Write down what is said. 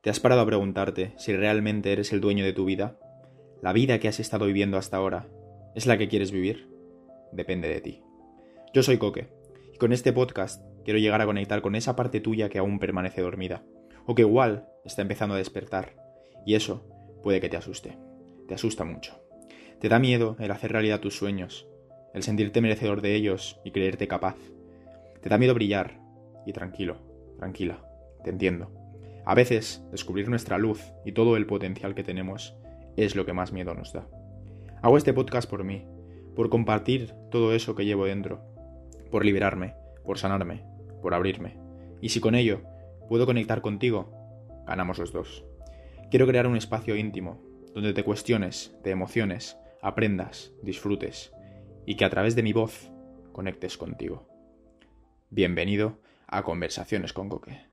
¿Te has parado a preguntarte si realmente eres el dueño de tu vida? ¿La vida que has estado viviendo hasta ahora es la que quieres vivir? Depende de ti. Yo soy Coque, y con este podcast quiero llegar a conectar con esa parte tuya que aún permanece dormida, o que igual está empezando a despertar, y eso puede que te asuste. Te asusta mucho. Te da miedo el hacer realidad tus sueños, el sentirte merecedor de ellos y creerte capaz. Te da miedo brillar, y tranquilo, tranquila, te entiendo. A veces, descubrir nuestra luz y todo el potencial que tenemos es lo que más miedo nos da. Hago este podcast por mí, por compartir todo eso que llevo dentro, por liberarme, por sanarme, por abrirme. Y si con ello puedo conectar contigo, ganamos los dos. Quiero crear un espacio íntimo, donde te cuestiones, te emociones, aprendas, disfrutes, y que a través de mi voz conectes contigo. Bienvenido a Conversaciones con Coque.